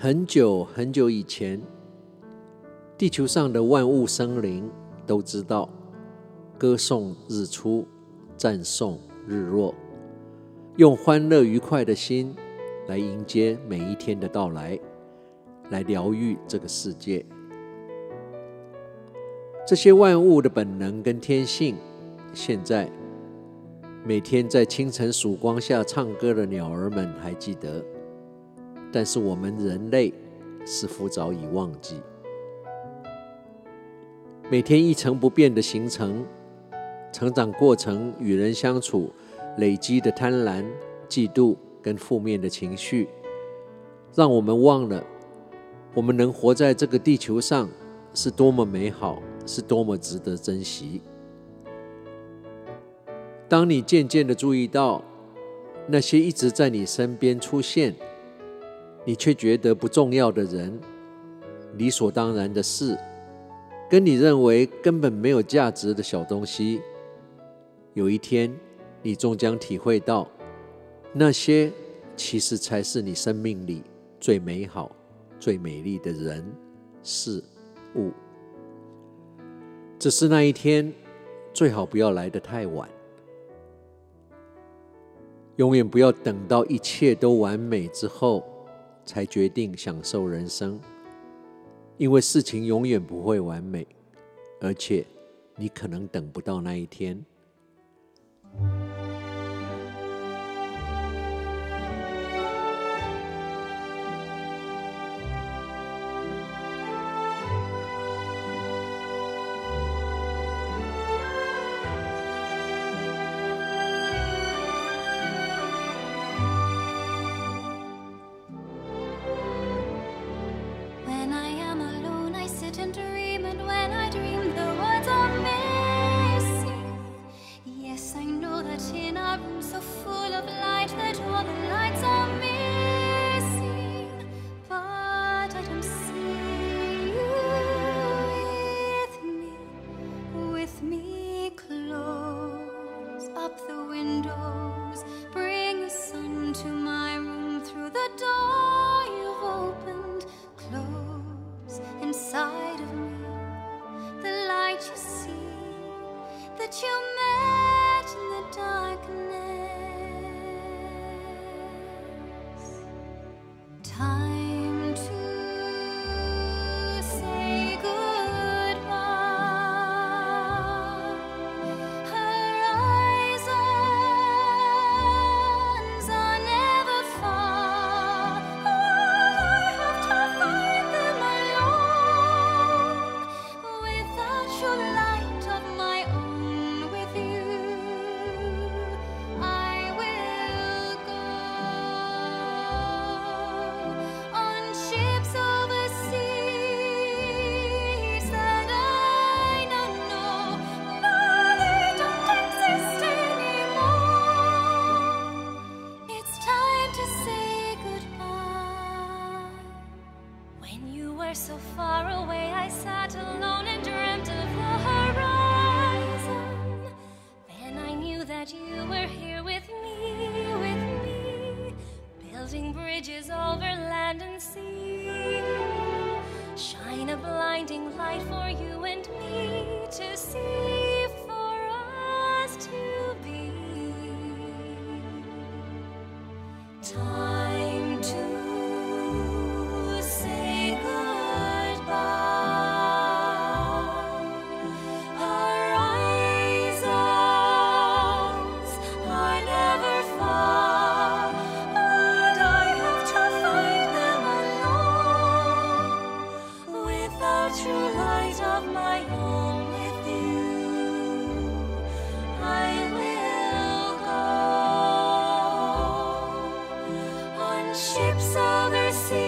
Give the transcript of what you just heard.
很久很久以前，地球上的万物生灵都知道，歌颂日出，赞颂日落，用欢乐愉快的心来迎接每一天的到来，来疗愈这个世界。这些万物的本能跟天性，现在每天在清晨曙光下唱歌的鸟儿们还记得。但是我们人类似乎早已忘记，每天一成不变的行程，成长过程与人相处累积的贪婪、嫉妒跟负面的情绪，让我们忘了我们能活在这个地球上是多么美好，是多么值得珍惜。当你渐渐的注意到那些一直在你身边出现，你却觉得不重要的人、理所当然的事，跟你认为根本没有价值的小东西，有一天，你终将体会到，那些其实才是你生命里最美好、最美丽的人、事、物。只是那一天，最好不要来得太晚，永远不要等到一切都完美之后。才决定享受人生，因为事情永远不会完美，而且你可能等不到那一天。windows. Bring the sun to my room Through the door you've opened. Close inside of me The light you see That you met in the darkness. So far away, I sat alone ships over their sea.